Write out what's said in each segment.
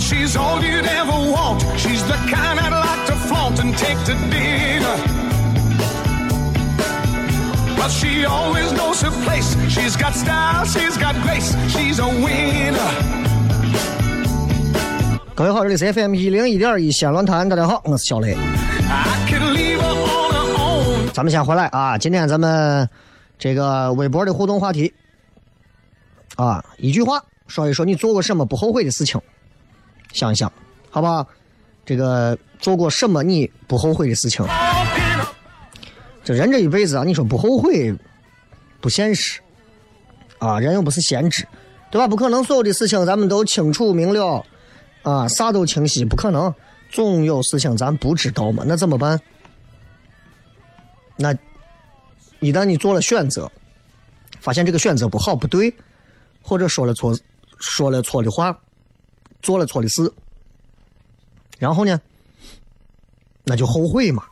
She's all you'd ever want. She's the kind I'd like to flaunt and take to dinner. But she always knows her place. She's got style, she's got grace. She's a winner. 各位好，这里是 FM 一零一点一西安论坛，大家好，我是小雷。咱们先回来啊，今天咱们这个微博的互动话题啊，一句话说一说你做过什么不后悔的事情，想一想，好不好？这个做过什么你不后悔的事情？这人这一辈子啊，你说不后悔不现实啊，人又不是先知，对吧？不可能所有的事情咱们都清楚明了啊，啥都清晰，不可能，总有事情咱不知道嘛，那怎么办？那一旦你做了选择，发现这个选择不好不对，或者说了错说了错的话，做了错的事，然后呢，那就后悔嘛。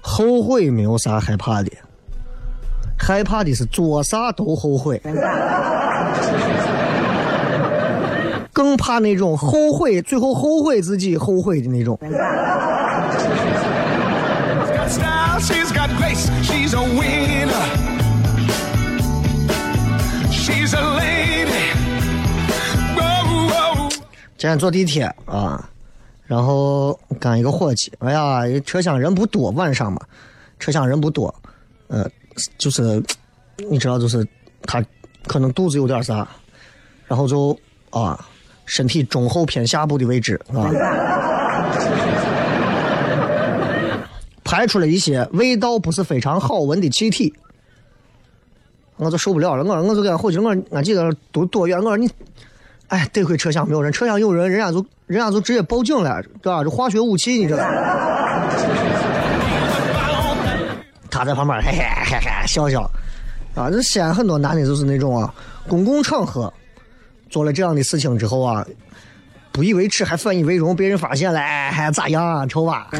后悔没有啥害怕的，害怕的是做啥都后悔，更怕那种后悔，最后后悔自己后悔的那种。今天坐地铁啊，然后赶一个伙计，哎呀，车厢人不多，晚上嘛，车厢人不多，呃，就是你知道，就是他可能肚子有点啥，然后就啊，身体中后偏下部的位置啊，排出了一些味道不是非常好闻的气体，我就受不了了，我我就跟伙计我说俺几个都多远，我说你。哎，得亏车厢没有人，车厢有人，人家就人家就直接报警了，对吧？这化学武器，你知道？他在旁边嘿嘿嘿嘿笑笑，啊，这西安很多男的就是那种啊，公共场合做了这样的事情之后啊，不以为耻还反以为荣，被人发现了，哎，还咋样啊，丑吧？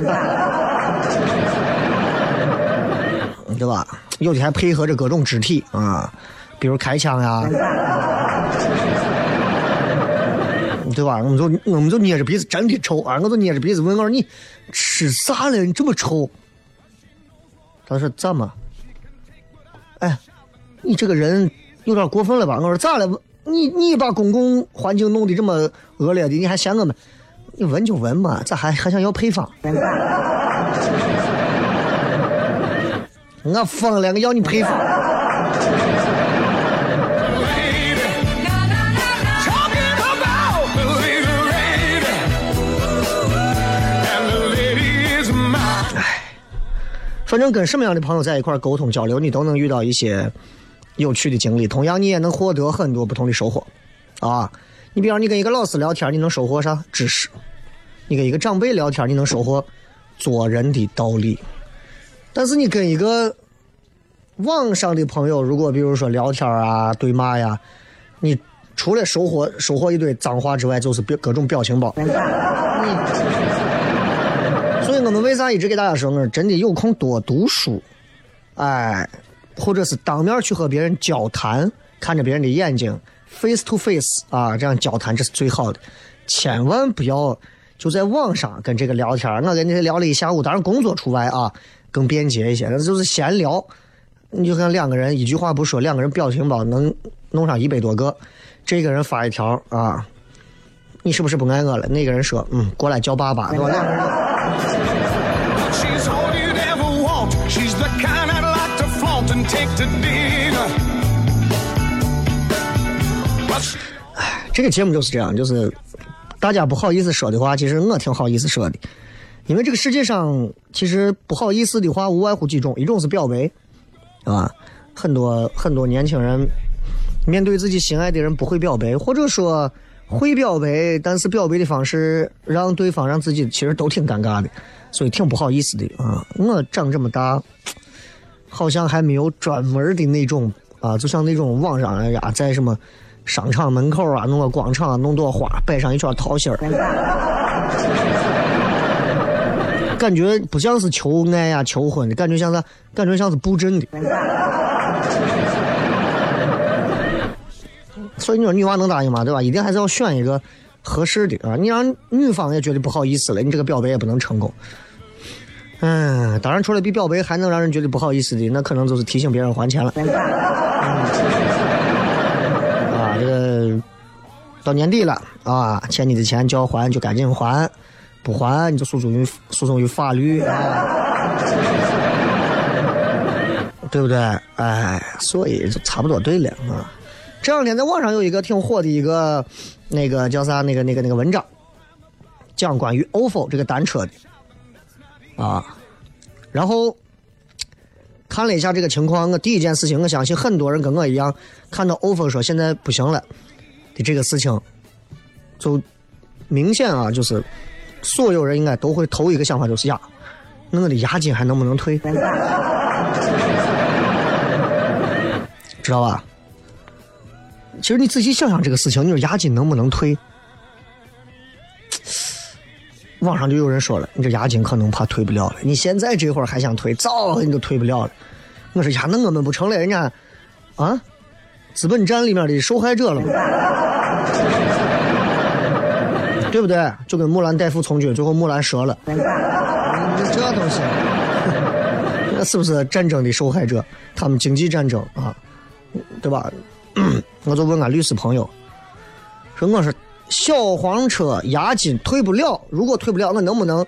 对吧？有的还配合着各种肢体啊，比如开枪呀。对吧？我们就我们就捏着鼻子，真的臭啊！我就捏着鼻子问我说：“你吃啥了？你这么臭？”他说：“怎么？哎，你这个人有点过分了吧？”我说：“咋了？你你把公共环境弄得这么恶劣的，你还嫌我们？你闻就闻嘛，咋还还想要配方？我疯了，我要你配方。”反正跟什么样的朋友在一块沟通交流，你都能遇到一些有趣的经历，同样你也能获得很多不同的收获，啊！你比方你跟一个老师聊天，你能收获啥知识？你跟一个长辈聊天，你能收获做人的道理。但是你跟一个网上的朋友，如果比如说聊天啊、对骂呀，你除了收获收获一堆脏话之外，就是表各种表情包。你为啥一直给大家说我？真的有空多读书，哎，或者是当面去和别人交谈，看着别人的眼睛，face to face 啊，这样交谈这是最好的。千万不要就在网上跟这个聊天，我跟你聊了一下午，当然工作除外啊，更便捷一些。那就是闲聊，你就看两个人一句话不说，两个人表情包能弄上一百多个。这个人发一条啊，你是不是不爱我了？那个人说，嗯，过来叫爸爸，对吧？两个人。哎这个节目就是这样，就是大家不好意思说的话，其实我挺好意思说的，因为这个世界上其实不好意思的话无外乎几种，一种是表白，啊，很多很多年轻人面对自己心爱的人不会表白，或者说会表白，但是表白的方式让对方让自己其实都挺尴尬的，所以挺不好意思的啊。我长这么大，好像还没有专门的那种啊，就像那种网上哎呀，在什么商场门口啊，弄个广场啊，弄朵花，摆上一圈桃心儿，感觉不像是求爱呀、求婚的，感觉像是感觉像是布阵的。所以你说女娃能答应吗？对吧？一定还是要选一个合适的啊！你让女方也觉得不好意思了，你这个表白也不能成功。嗯，当然，除了比表白还能让人觉得不好意思的，那可能就是提醒别人还钱了。啊，这个到年底了啊，欠你的钱就要还，就赶紧还，不还你就诉讼于诉讼于法律啊，对不对？哎，所以就差不多对了啊。这两天在网上有一个挺火的一个那个叫啥那个那个那个文章，讲关于 ofo 这个单车的啊，然后看了一下这个情况，我第一件事情，我相信很多人跟我一样，看到 ofo 说现在不行了的这个事情，就明显啊，就是所有人应该都会头一个想法就是呀，那我的押金还能不能退？知道吧？其实你仔细想想这个事情，你说押金能不能退？网上就有人说了，你这押金可能怕退不了了。你现在这会儿还想退，早你都退不了了。我说呀，那我们不成了人家啊资本战里面的受害者了吗？对不对？就跟木兰代父从军，最后木兰折了。这东西，那是不是战争的受害者？他们经济战争啊，对吧？我就问俺律师朋友，说我说小黄车押金退不了，如果退不了，我能不能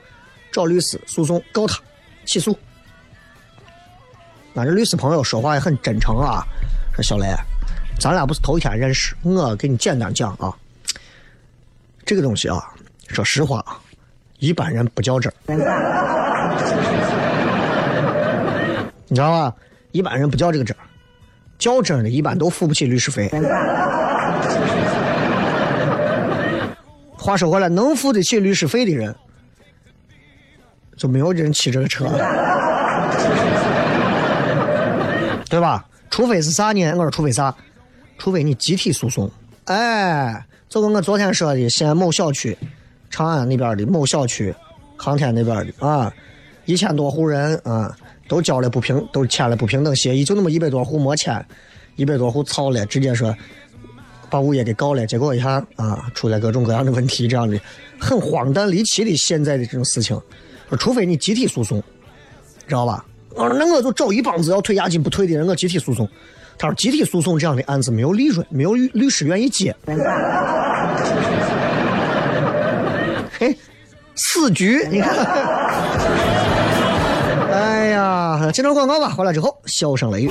找律师诉讼告他起诉？俺这律师朋友说话也很真诚啊，说小雷，咱俩不是头一天认识，我给你简单讲啊，这个东西啊，说实话啊，一般人不较真，你知道吧？一般人不较这个真儿。较真的，一般都付不起律师费。话说回来，能付得起律师费的人，就没有人骑这个车，对吧？除非是啥呢？我说除非啥？除非你集体诉讼。哎，就跟我昨天说的，西安某小区、长安那边的某小区、航天那边的啊，一千多户人啊。都交了不平，都签了不平等协议，就那么一百多户没签，一百多户操了，直接说把物业给告了，结果一下啊，出来各种各样的问题，这样的很荒诞离奇的现在的这种事情，说除非你集体诉讼，知道吧？我说那我就找一帮子要退押金不退的人，我集体诉讼。他说集体诉讼这样的案子没有利润，没有律律师愿意接。嘿，死局，你看。哎呀，接着广告吧，回来之后笑声雷雨。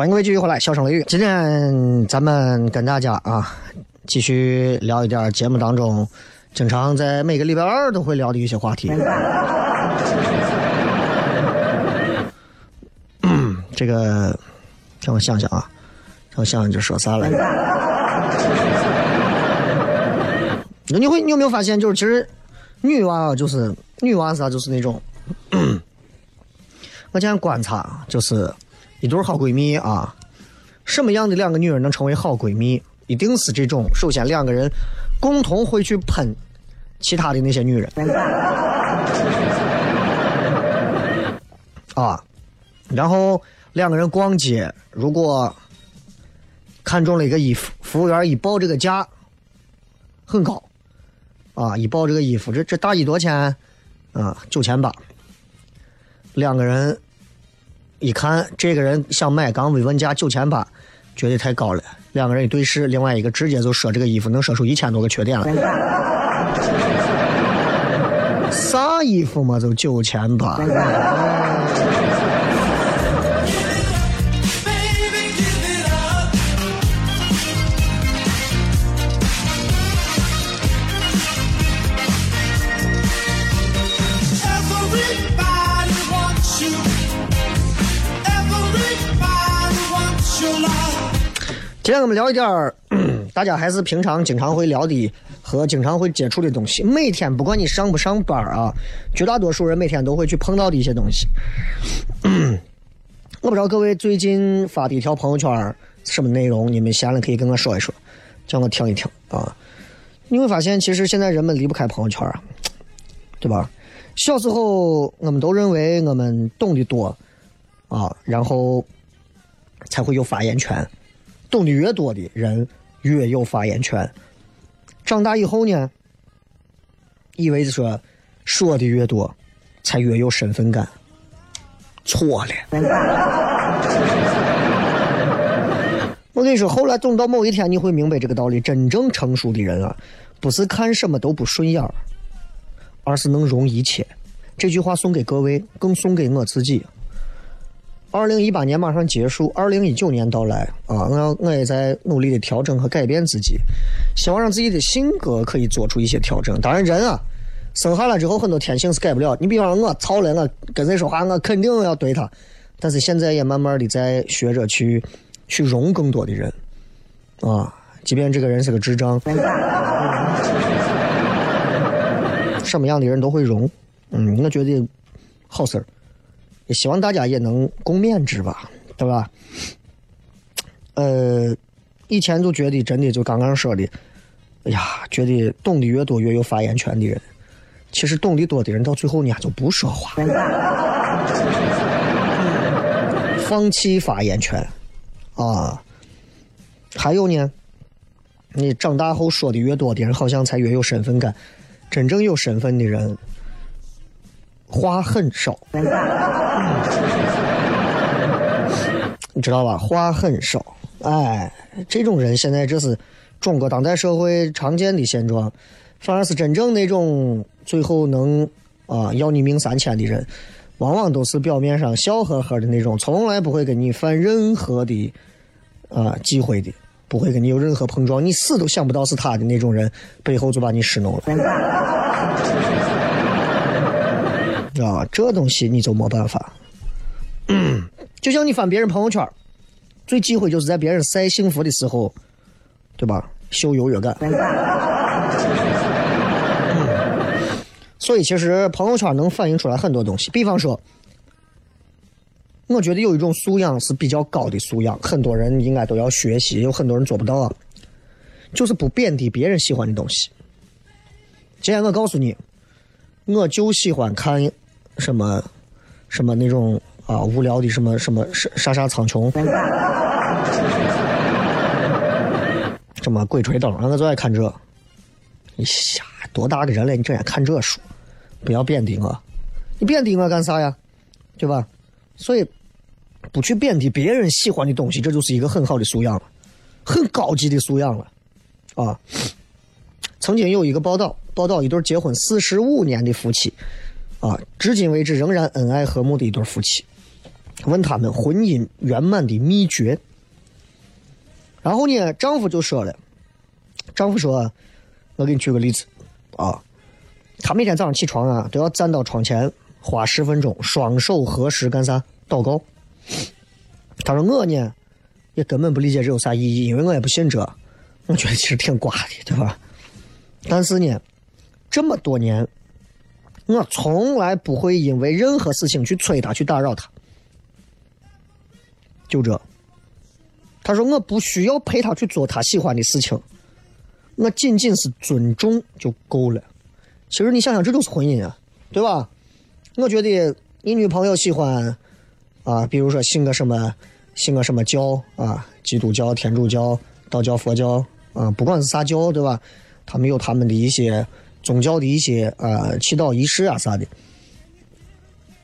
欢迎各位继续回来，笑声雷雨。今天咱们跟大家啊，继续聊一点节目当中经常在每个礼拜二都会聊的一些话题。嗯，这个让我想想啊，让我想想就说啥来着？你会你有没有发现，就是其实女娃啊就是女娃啥，就是那种，我今天观察就是。一对好闺蜜啊，什么样的两个女人能成为好闺蜜？一定是这种，首先两个人共同会去喷其他的那些女人 啊，然后两个人逛街，如果看中了一个衣服，服务员一报这个价很高啊，一报这个衣服，这这大衣多少钱？啊，九千八，两个人。一看这个人想买，刚慰问价九千八，觉得太高了。两个人一对视，另外一个直接就说这个衣服能说出一千多个缺点了。啥衣服嘛，就九千八。今天我们聊一点儿，大家还是平常经常会聊的和经常会接触的东西。每天不管你上不上班啊，绝大多数人每天都会去碰到的一些东西。我不知道各位最近发的一条朋友圈什么内容，你们闲了可以跟我说一说，叫我听一听啊。你会发现，其实现在人们离不开朋友圈啊，对吧？小时候我们都认为我们懂得多啊，然后才会有发言权。懂得越多的人越有发言权。长大以后呢，以为说说的越多，才越有身份感。错了。我跟你说，后来等到某一天，你会明白这个道理。真正成熟的人啊，不是看什么都不顺眼，而是能容一切。这句话送给各位，更送给我自己。二零一八年马上结束，二零一九年到来啊！我要我也在努力的调整和改变自己，希望让自己的性格可以做出一些调整。当然，人啊，生下来之后很多天性是改不了。你比方说我操了，我跟谁说话，我肯定要怼他。但是现在也慢慢的在学着去去容更多的人啊，即便这个人是个智障，什么样的人都会容。嗯，我觉得好事儿。也希望大家也能共勉之吧，对吧？呃，以前就觉得真的就刚刚说的，哎呀，觉得懂得越多越有发言权的人，其实懂得多的人到最后呢就不说话，放弃发言权啊。还有呢，你长大后说的越多的人，好像才越有身份感。真正有身份的人。话很少，你知道吧？话很少，哎，这种人现在这是中国当代社会常见的现状，反而是真正那种最后能啊要你命三千的人，往往都是表面上笑呵呵的那种，从来不会跟你犯任何的啊忌讳的，不会跟你有任何碰撞，你死都想不到是他的那种人，背后就把你使弄了。啊，这东西你就没办法。就像你翻别人朋友圈，最忌讳就是在别人晒幸福的时候，对吧？秀优越感。所以其实朋友圈能反映出来很多东西，比方说，我觉得有一种素养是比较高的素养，很多人应该都要学习，有很多人做不到啊，就是不贬低别人喜欢的东西。今天我告诉你，我就喜欢看什么什么那种啊无聊的什么什么杀杀苍穹，什么鬼吹灯，我最爱看这。你瞎多大的人了，你整天看这书，不要贬低我，你贬低我干啥呀？对吧？所以不去贬低别人喜欢的东西，这就是一个很好的素养了，很高级的素养了啊。曾经有一个报道，报道一对结婚四十五年的夫妻，啊，至今为止仍然恩爱和睦的一对夫妻，问他们婚姻圆满的秘诀。然后呢，丈夫就说了，丈夫说：“我给你举个例子，啊，他每天早上起床啊，都要站到窗前，花十分钟，双手合十干啥？祷告。他说我呢，也根本不理解这有啥意义，因为我也不信这，我觉得其实挺瓜的，对吧？”但是呢，这么多年，我从来不会因为任何事情去催他、去打扰他。就这，他说我不需要陪他去做他喜欢的事情，我仅仅是尊重就够了。其实你想想，这就是婚姻啊，对吧？我觉得你女朋友喜欢啊，比如说信个什么，信个什么教啊，基督教、天主教、道教、佛教啊，不管是啥教，对吧？他们有他们的一些宗教的一些呃祈祷仪式啊啥的，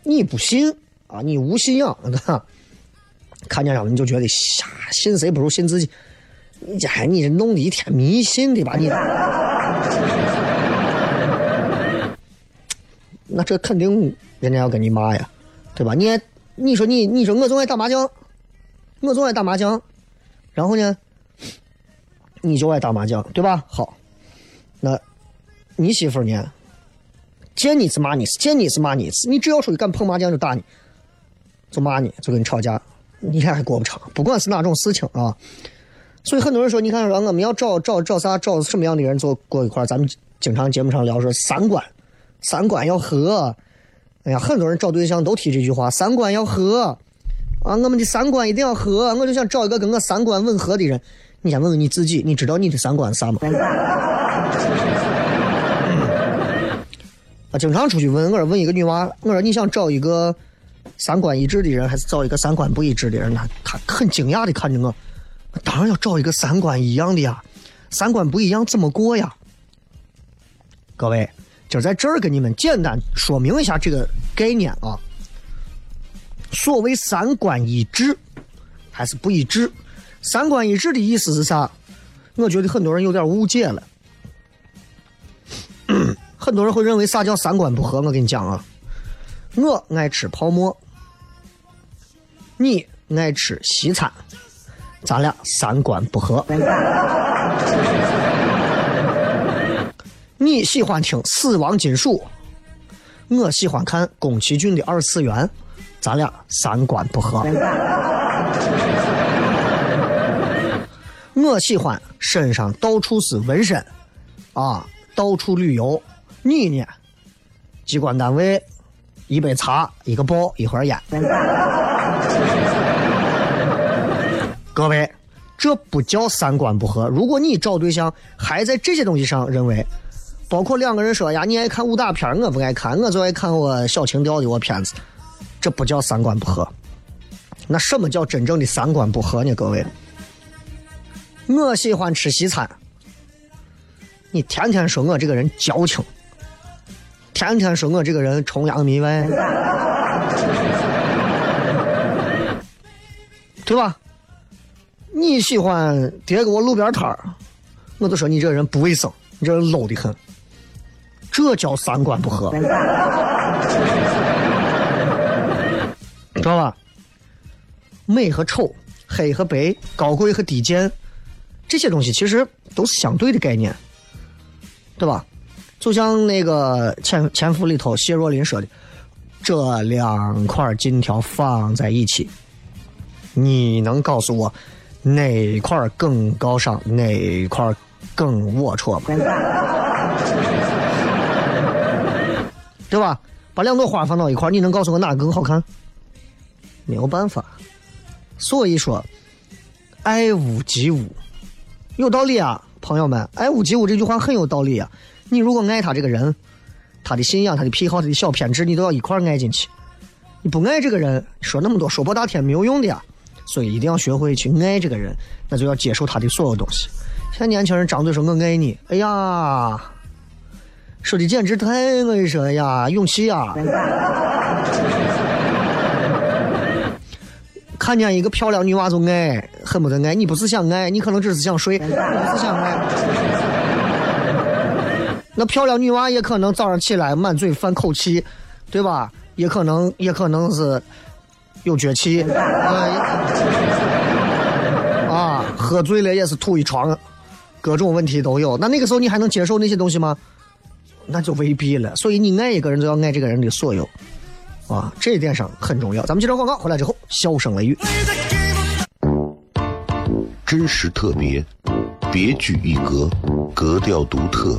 你不信啊？你无信仰，看见了你就觉得瞎信谁不如信自己。你这还你这弄的一天迷信的吧你？那这肯定人家要跟你骂呀，对吧？你你说你你说我总爱打麻将，我总爱打麻将，然后呢，你就爱打麻将，对吧？好。那，你媳妇呢？见你是骂你，见你是骂你，你只要出去敢碰麻将就打你，就骂你，就跟你吵架，你俩还过不长。不管是哪种事情啊，所以很多人说，你看说我们要找找找啥，找什么样的人做过一块咱们经常节目上聊说三观，三观要合。哎呀，很多人找对象都提这句话，三观要合啊，我们的三观一定要合。我就想找一个跟我三观吻合的人。你先问问你自己，你知道你的三观啥吗？经常出去问，我说问一个女娃，我说你想找一个三观一致的人，还是找一个三观不一致的人？呢她很惊讶的看着我，当然要找一个三观一样的呀，三观不一样怎么过呀？各位，就在这儿跟你们简单说明一下这个概念啊。所谓三观一致还是不一致？三观一致的意思是啥？我觉得很多人有点误解了。很多人会认为啥叫三观不合？我跟你讲啊，我爱吃泡馍，你爱吃西餐，咱俩三观不合。你喜欢听死亡金属，我喜欢看宫崎骏的二次元，咱俩三观不合。我喜欢身上到处是纹身，啊，到处旅游。你呢？机关单位，一杯茶，一个包，一盒烟。各位，这不叫三观不合。如果你找对象还在这些东西上认为，包括两个人说呀，你爱看武打片，我不爱看，我就爱看我小情调的我片子，这不叫三观不合。那什么叫真正的三观不合呢？各位？我喜欢吃西餐，你天天说我这个人矫情，天天说我这个人崇洋媚外，对吧？你喜欢叠给我路边摊儿，我就说你这人不卫生，你这人 low 的很，这叫三观不合，知道吧？美和丑，黑和白，高贵和低贱，这些东西其实都是相对的概念，对吧？就像那个《潜潜伏》里头谢若琳说的：“这两块金条放在一起，你能告诉我哪块更高尚，哪块更龌龊吗？对吧？把两朵花放到一块，你能告诉我哪个更好看？没有办法。所以说，爱屋及乌，有道理啊，朋友们，爱屋及乌这句话很有道理啊。你如果爱他这个人，他的信仰、他的癖好、他的小偏执，你都要一块爱进去。你不爱这个人，说那么多说破大天没有用的呀。所以一定要学会去爱这个人，那就要接受他的所有东西。现在年轻人张嘴说我爱你，哎呀，说的简直太我跟你说，呀，勇气呀！看见一个漂亮女娃就爱，恨不得爱。你不是想爱，你可能只是想睡，不是想爱。那漂亮女娃也可能早上起来满嘴犯口气，对吧？也可能也可能是有脚气，啊，喝醉了也是吐一床，各种问题都有。那那个时候你还能接受那些东西吗？那就未必了。所以你爱一个人，就要爱这个人的所有。啊，这一点上很重要。咱们接着广告，回来之后笑声雷雨，真实特别，别具一格，格调独特，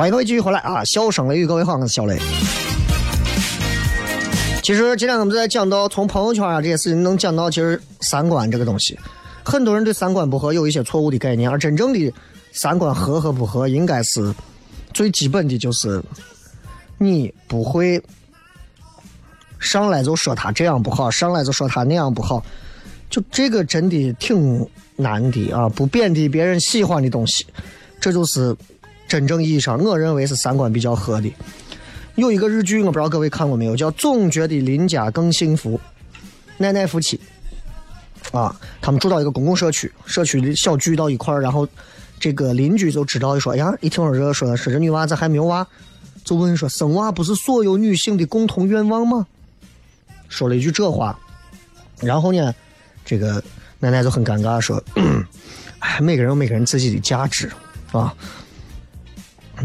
欢迎各位继续回来啊！笑声雷雨，各位好，我是小雷。其实今天我们在讲到从朋友圈啊这些事情，能讲到其实三观这个东西，很多人对三观不合有一些错误的概念，而真正的三观合和不合，应该是最基本的就是你不会上来就说他这样不好，上来就说他那样不好，就这个真的挺难的啊！不贬低别人喜欢的东西，这就是。真正意义上，我认为是三观比较合的。有一个日剧，我不知道各位看过没有，叫《总觉得邻家更幸福》，奶奶夫妻啊，他们住到一个公共社区，社区的小聚到一块儿，然后这个邻居就知道说，哎呀，一听说这说是这女娃咋还没有娃，就问说，生娃不是所有女性的共同愿望吗？说了一句这话，然后呢，这个奶奶就很尴尬说，哎，每个人有每个人自己的价值啊。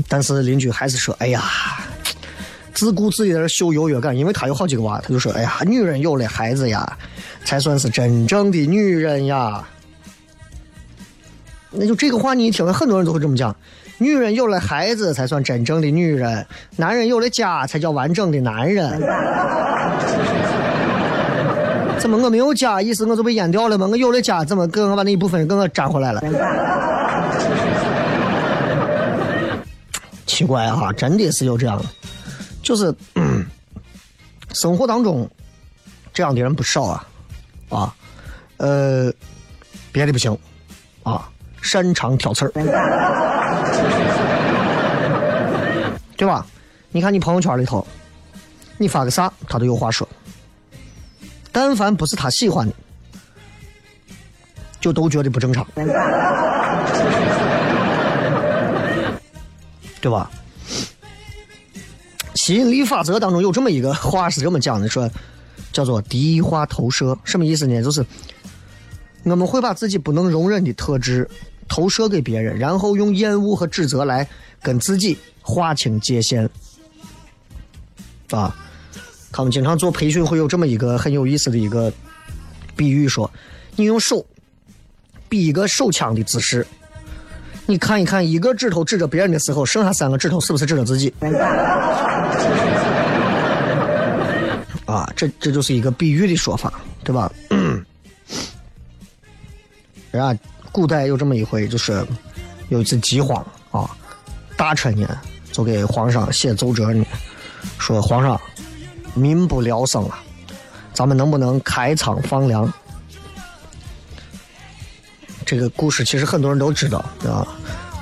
但是邻居还是说：“哎呀，自顾自己在这秀优越感，因为他有好几个娃，他就说：‘哎呀，女人有了孩子呀，才算是真正的女人呀。’那就这个话你一听，很多人都会这么讲。女人有了孩子才算真正的女人，男人有了家才叫完整的男人。怎么我没有家，意思我就被淹掉了吗？我有了家，怎么跟我把那一部分给我粘回来了？奇怪哈、真的是有这样的，就是、嗯生活当中这样的人不少啊，啊，呃，别的不行啊，擅长挑刺儿，对吧？你看你朋友圈里头，你发个啥，他都有话说。但凡不是他喜欢的，就都觉得不正常，对吧？吸引力法则当中有这么一个话是这么讲的，说叫做第一化投射，什么意思呢？就是我们会把自己不能容忍的特质投射给别人，然后用厌恶和指责来跟自己划清界限。啊，他们经常做培训会有这么一个很有意思的一个比喻说，你用手比一个手枪的姿势，你看一看一个指头指着别人的时候，剩下三个指头是不是指着自己？啊，这这就是一个比喻的说法，对吧？人家古代有这么一回，就是有一次饥荒啊，大臣呢就给皇上写奏折呢，说皇上民不聊生了，咱们能不能开仓放粮？这个故事其实很多人都知道，啊，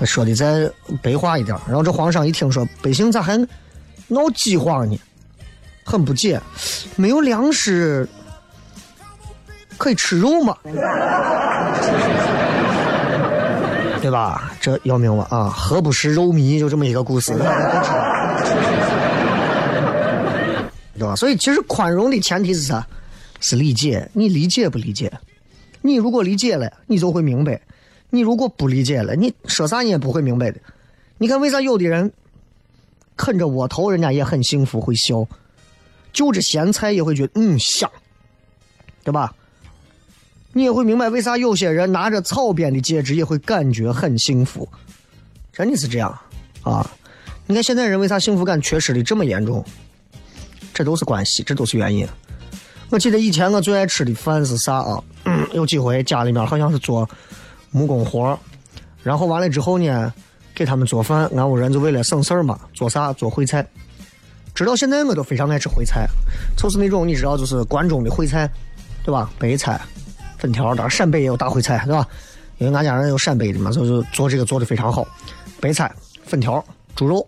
说的再白话一点。然后这皇上一听说百姓咋还闹饥荒呢？很不解，没有粮食可以吃肉吗？对吧？这要命了啊！何不食肉糜？就这么一个故事，对吧？所以其实宽容的前提是啥？是理解。你理解不理解？你如果理解了，你就会明白；你如果不理解了，你说啥你也不会明白的。你看，为啥有的人啃着窝头，人家也很幸福，会笑；就着咸菜也会觉得嗯香，对吧？你也会明白为啥有些人拿着草编的戒指也会感觉很幸福，真的是这样啊！你看现在人为啥幸福感缺失的这么严重？这都是关系，这都是原因。我记得以前我最爱吃的饭是啥啊？有几回家里面好像是做木工活然后完了之后呢，给他们做饭，俺屋人就为了省事儿嘛，做啥做烩菜。直到现在我都非常爱吃烩菜，就是那种你知道，就是关中的烩菜，对吧？白菜、粉条，当然陕北也有大烩菜，对吧？因为俺家人有陕北的嘛，所以就做这个做的非常好。白菜、粉条、猪肉、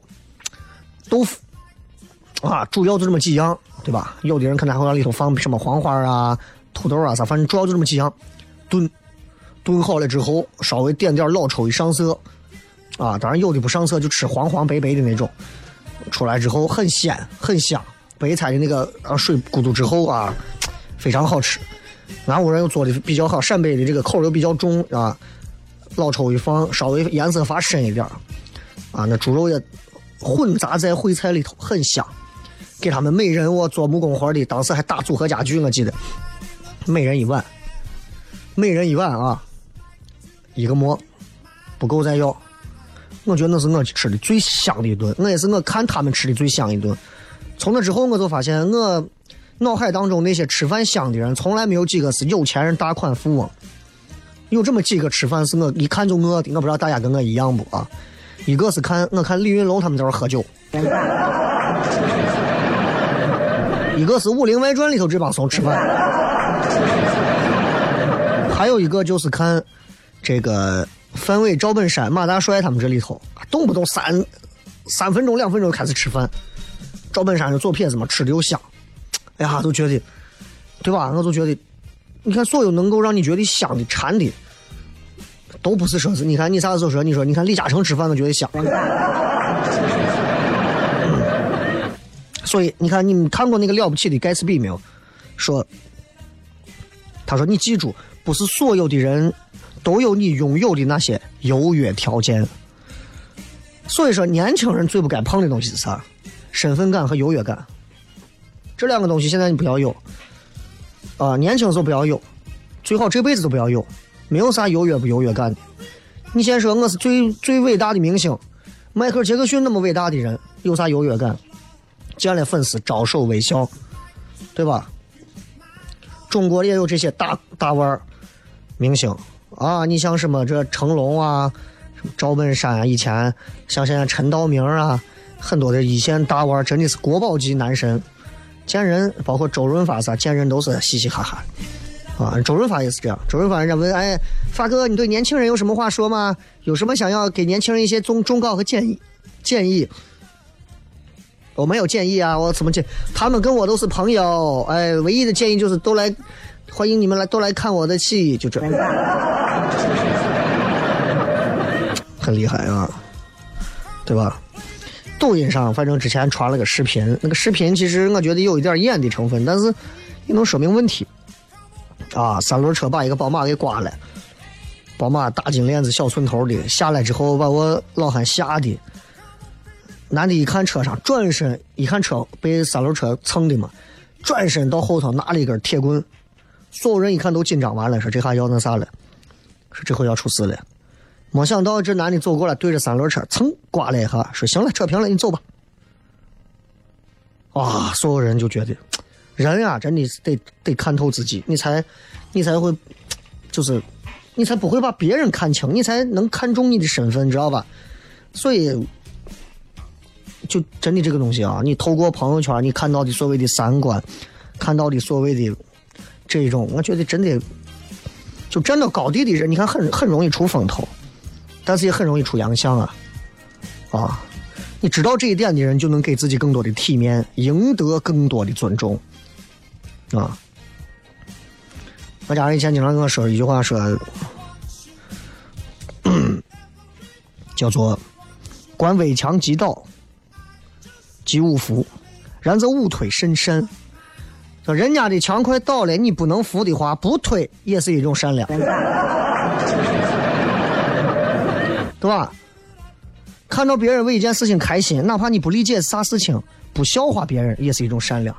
豆腐，啊，主要就这么几样，对吧？有的人可能还会往里头放什么黄花啊、土豆啊啥，反正主要就这么几样，炖，炖好了之后稍微点点老抽一上色，啊，当然有的不上色就吃黄黄白白的那种，出来之后很鲜很香，白菜的那个啊水咕嘟之后啊，非常好吃。俺屋人又做的比较好，陕北的这个口又比较重啊，老抽一放，稍微颜色发深一点啊，那猪肉也混杂在烩菜里头，很香。给他们每人我做木工活的，当时还打组合家具，我记得，每人一碗，每人一碗啊，一个馍，不够再要。我觉得那是我吃的最香的一顿，我也是我看他们吃的最香一顿。从那之后，我就发现我脑海当中那些吃饭香的人，从来没有几个是有钱人、大款、富翁。有这么几个吃饭是我一看就饿的，我不知道大家跟我一样不啊？一个是看我看李云龙他们在这喝酒，一个是《武林外传》里头这帮怂吃饭，还有一个就是看这个范伟、赵本山、马大帅他们这里头，动不动三三分钟、两分钟开始吃饭。赵本山是左撇子嘛，吃的又香，哎呀，都觉得，对吧？我就觉得，你看所有能够让你觉得香的、馋的，都不是说是，你看你啥时候说，你说你看李嘉诚吃饭，都觉得香。所以你看，你们看过那个了不起的盖茨比没有？说，他说你记住，不是所有的人都有你拥有的那些优越条件。所以说，年轻人最不该碰的东西是啥？身份感和优越感。这两个东西现在你不要有啊、年轻时候不要有，最好这辈子都不要有，没有啥优越不优越感的。你先说我是最最伟大的明星，迈克尔·杰克逊那么伟大的人，有啥优越感？见了粉丝招手微笑，对吧？中国也有这些大大腕儿明星啊，你像什么这成龙啊，什么赵本山啊，以前像现在陈道明啊，很多的一线大腕真的是国宝级男神，见人包括周润发啥，见人都是嘻嘻哈哈。啊，周润发也是这样。周润发人家问，哎，发哥，你对年轻人有什么话说吗？有什么想要给年轻人一些忠忠告和建议？建议？我没有建议啊，我怎么建？他们跟我都是朋友，哎，唯一的建议就是都来，欢迎你们来，都来看我的戏，就这，很厉害啊，对吧？抖音上反正之前传了个视频，那个视频其实我觉得有一点演的成分，但是也能说明问题。啊，三轮车把一个宝马给刮了，宝马大金链子小寸头的下来之后，把我老汉吓的。男的一看车上，转身一看车被三轮车蹭的嘛，转身到后头拿了一根铁棍。所有人一看都紧张完了，说这下要那啥了，说这回要出事了。没想到这男的走过来，对着三轮车蹭刮了一下，说行了，扯平了，你走吧。哇，所有人就觉得。人啊，真的是得得看透自己，你才，你才会，就是，你才不会把别人看清，你才能看重你的身份，知道吧？所以，就真的这个东西啊，你透过朋友圈你看到的所谓的三观，看到的所谓的这一种，我觉得真的，就站到高地的人，你看很很容易出风头，但是也很容易出洋相啊，啊，你知道这一点的人，就能给自己更多的体面，赢得更多的尊重。啊！我家人以前经常跟我说一句话，说 叫做“观危墙即倒，即勿扶；然则勿推甚善。”说人家的墙快倒了，你不能扶的话，不推也是一种善良，对吧？看到别人为一件事情开心，哪怕你不理解啥事情，不笑话别人，也是一种善良。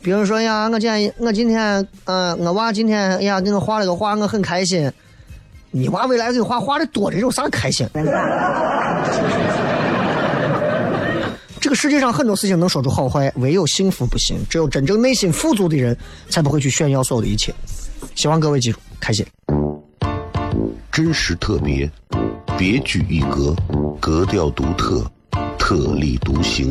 比如说呀，我今我今天，嗯，我娃今天呀给我画了个画，我很开心。你娃未来给画画的多，这有啥开心？这个世界上很多事情能说出好坏，唯有幸福不行。只有真正内心富足的人，才不会去炫耀所有的一切。希望各位记住，开心。真实特别，别具一格，格调独特，特立独行。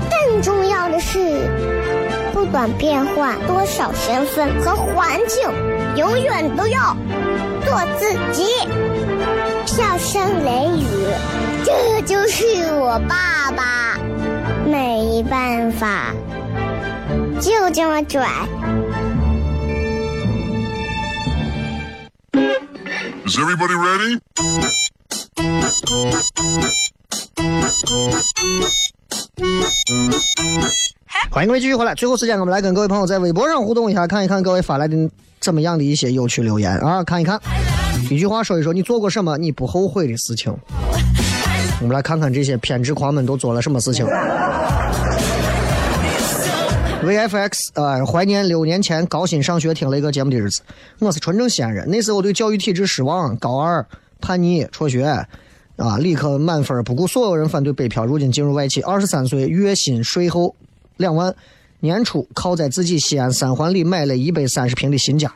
更重要的是，不管变换多少身份和环境，永远都要做自己。笑声雷雨，这就是我爸爸。没办法，就这么拽。Is everybody ready? 欢迎各位继续回来。最后时间，我们来跟各位朋友在微博上互动一下，看一看各位发来的怎么样的一些有趣留言啊！看一看，一句话说一说你做过什么你不后悔的事情。我们来看看这些偏执狂们都做了什么事情。VFX，呃，怀念六年前高薪上学听了一个节目的日子。我是纯正西安人，那时候对教育体制失望，高二叛逆辍学。啊，理科满分，不顾所有人反对，北漂，如今进入外企，二十三岁，月薪税后两万，年初靠在自己西安三环里买了一百三十平的新家。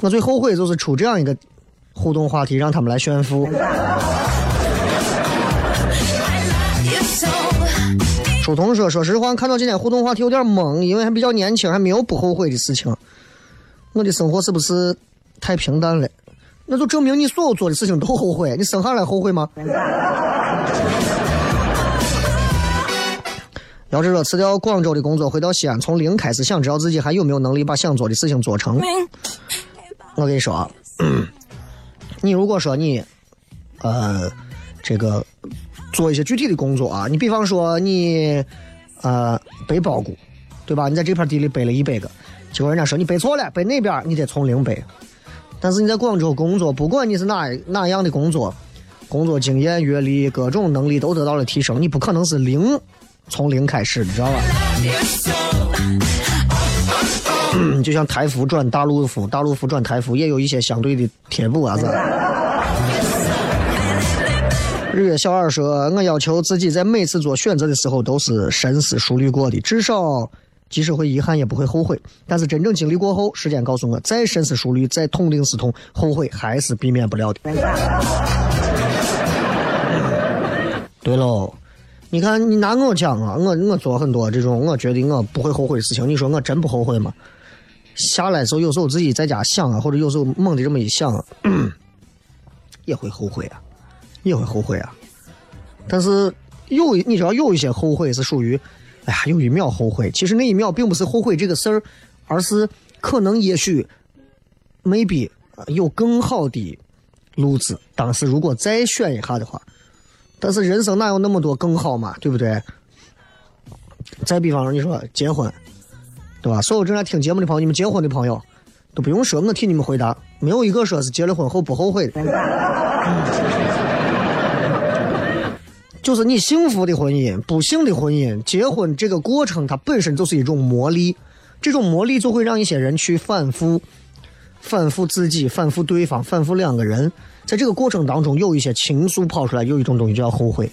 我最后悔就是出这样一个互动话题，让他们来炫富。楚彤说：“说实话，看到今天互动话题有点懵，因为还比较年轻，还没有不后悔的事情。我的生活是不是太平淡了？那就证明你所有做的事情都后悔。你生下来后悔吗？”要是说辞掉广州的工作，回到西安，从零开始，想知道自己还有没有能力把想做的事情做成。我跟你说啊，你如果说你，呃，这个做一些具体的工作啊，你比方说你，呃，背包谷，对吧？你在这片地里背了一百个，结果人家说你背错了，背那边你得从零背。但是你在广州工作，不管你是哪哪样的工作，工作经验、阅历、各种能力都得到了提升，你不可能是零。从零开始，你知道吧？就像台服转大陆服，大陆服转台服，也有一些相对的贴补啊，是日月小二说：“我要求自己在每次做选择的时候都是深思熟虑过的，至少即使会遗憾，也不会后悔。但是真正经历过后，时间告诉我，再深思熟虑，再痛定思痛，后悔还是避免不了的。”对喽。你看，你拿我讲啊，我我做很多这种我觉得我不会后悔的事情。你说我真不后悔吗？下来时候有时候自己在家想啊，或者有时候猛的这么一想，也会后悔啊，也会后悔啊。但是有你知道有一些后悔是属于，哎呀，有一秒后悔，其实那一秒并不是后悔这个事儿，而是可能也许，maybe 有更好的路子，当时如果再选一下的话。但是人生哪有那么多更好嘛，对不对？再比方说，你说结婚，对吧？所有正在听节目的朋友，你们结婚的朋友都不用说，我替你们回答，没有一个说是结了婚后不后悔的。就是你幸福的婚姻、不幸的婚姻，结婚这个过程它本身就是一种磨砺，这种磨砺就会让一些人去反复、反复自己、反复对方、反复两个人。在这个过程当中，有一些情愫跑出来，有一种东西叫后悔，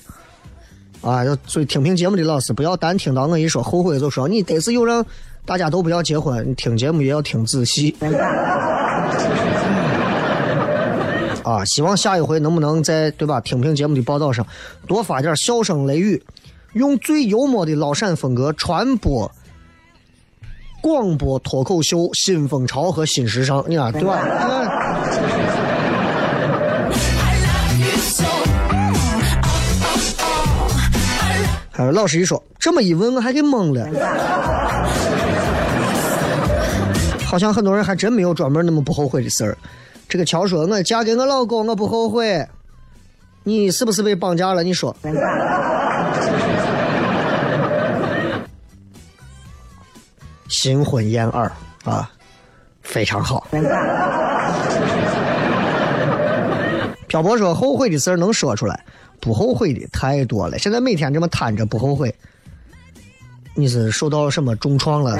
啊，所以听评节目的老师不要单听到我一说后悔就说你得是有让大家都不要结婚，你听节目也要听仔细。啊，希望下一回能不能在对吧？听评节目的报道上多发点笑声雷雨，用最幽默的老陕风格传播广播脱口秀新风潮和新时尚，你看对吧？老师一说，这么一问，我还给懵了。好像很多人还真没有专门那么不后悔的事儿。这个乔说：“我嫁给我老公，我不后悔。”你是不是被绑架了？你说。新婚燕尔啊，非常好。漂泊说：“后悔的事儿能说出来。”不后悔的太多了，现在每天这么摊着不后悔，你是受到什么重创了？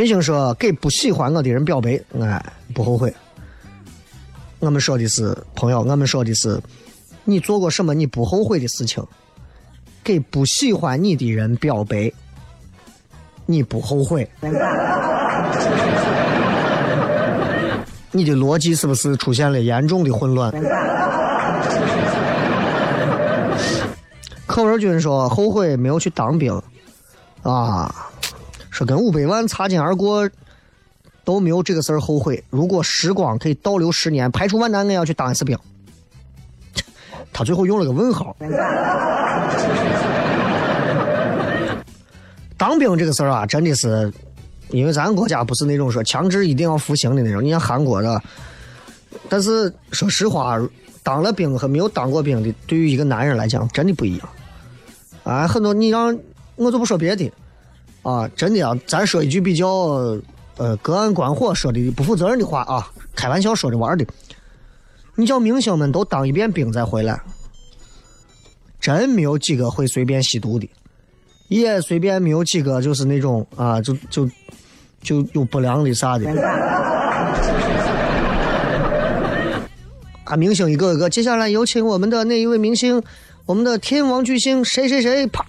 群星说给不喜欢我的人表白，哎，不后悔。我们说的是朋友，我们说的是你做过什么你不后悔的事情，给不喜欢你的人表白，你不后悔。你的逻辑是不是出现了严重的混乱？柯文君说后悔没有去当兵，啊，说跟五百万擦肩而过都没有这个事儿后悔。如果时光可以倒流十年，排除万难，我要去当一次兵。他最后用了个问号。当兵这个事儿啊，真的是。因为咱国家不是那种说强制一定要服刑的那种，你像韩国的。但是说实话，当了兵和没有当过兵的，对于一个男人来讲，真的不一样。啊，很多你让我就不说别的，啊，真的啊，咱说一句比较呃隔岸观火说的不负责任的话啊，开玩笑说着玩的。你叫明星们都当一遍兵再回来，真没有几个会随便吸毒的，也随便没有几个就是那种啊，就就。就有不良的啥的，啊！明星一个个，接下来有请我们的那一位明星，我们的天王巨星谁谁谁，啪，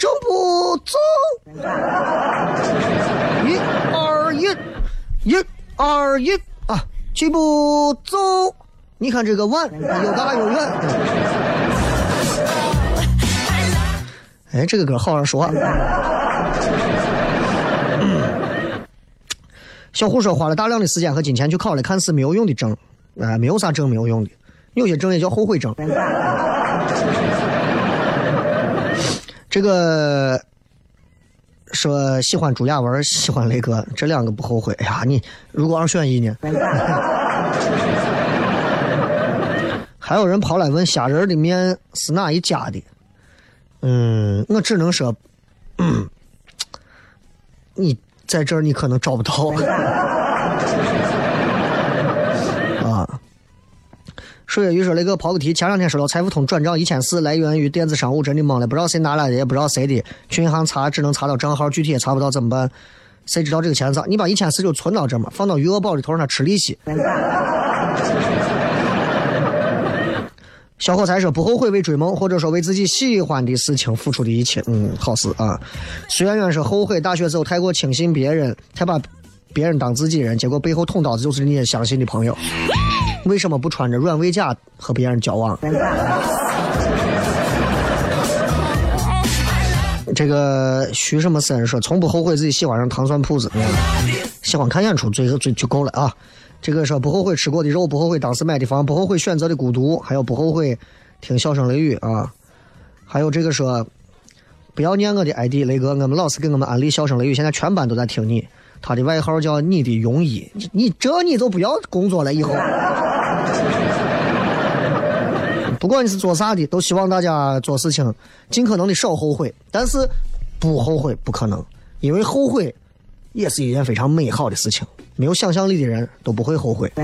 正步走，一二一，一二一啊，起步走！你看这个碗又大又圆。哎，这个歌好好说。小胡说花了大量的时间和金钱去考了看似没有用的证，啊，没有啥证没有用的，有些证也叫后悔证。这个说喜欢朱亚文，喜欢雷哥，这两个不后悔。哎呀，你如果二选一呢？还有人跑来问虾仁的面是哪一家的？嗯，我只能说，嗯，你在这儿你可能找不到。水月鱼说：“雷哥抛个题，前两天收到财付通转账一千四，来源于电子商务，真的懵了，不知道谁拿来的，也不知道谁的，去银行查只能查到账号，具体也查不到，怎么办？谁知道这个钱咋？你把一千四就存到这嘛，放到余额宝里头，让它吃利息。”小伙才说不后悔为追梦，或者说为自己喜欢的事情付出的一切。嗯，好事啊。徐媛媛说后悔大学时候太过轻信别人，太把别人当自己人，结果背后捅刀子就是那些相信的朋友。为什么不穿着软猬甲和别人交往？这个徐什么森说从不后悔自己喜欢上糖蒜铺子，喜欢看演出最后最就够了啊。这个说不后悔吃过的肉，不后悔当时买的房，不后悔选择的孤独，还有不后悔听笑声雷雨啊，还有这个说不要念我的 ID 雷哥，我们老师给我们安利笑声雷雨，现在全班都在听你，他的外号叫你的庸医，你这你都不要工作了以后，不管你是做啥的，都希望大家做事情尽可能的少后悔，但是不后悔不可能，因为后悔也是一件非常美好的事情。没有想象力的人都不会后悔。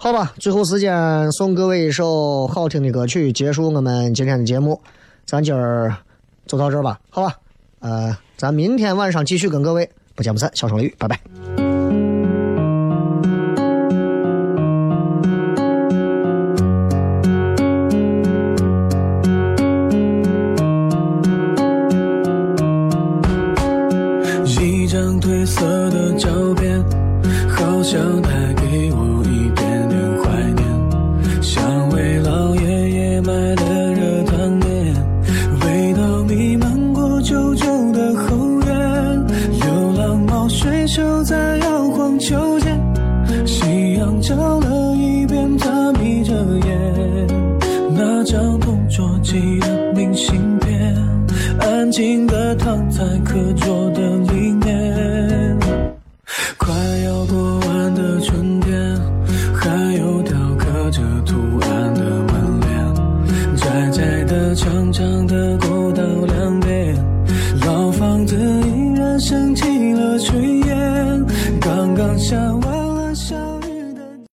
好吧，最后时间送各位一首好听的歌曲，结束我们今天的节目。咱今儿就到这吧，好吧？呃，咱明天晚上继续跟各位不见不散。小声雷拜拜。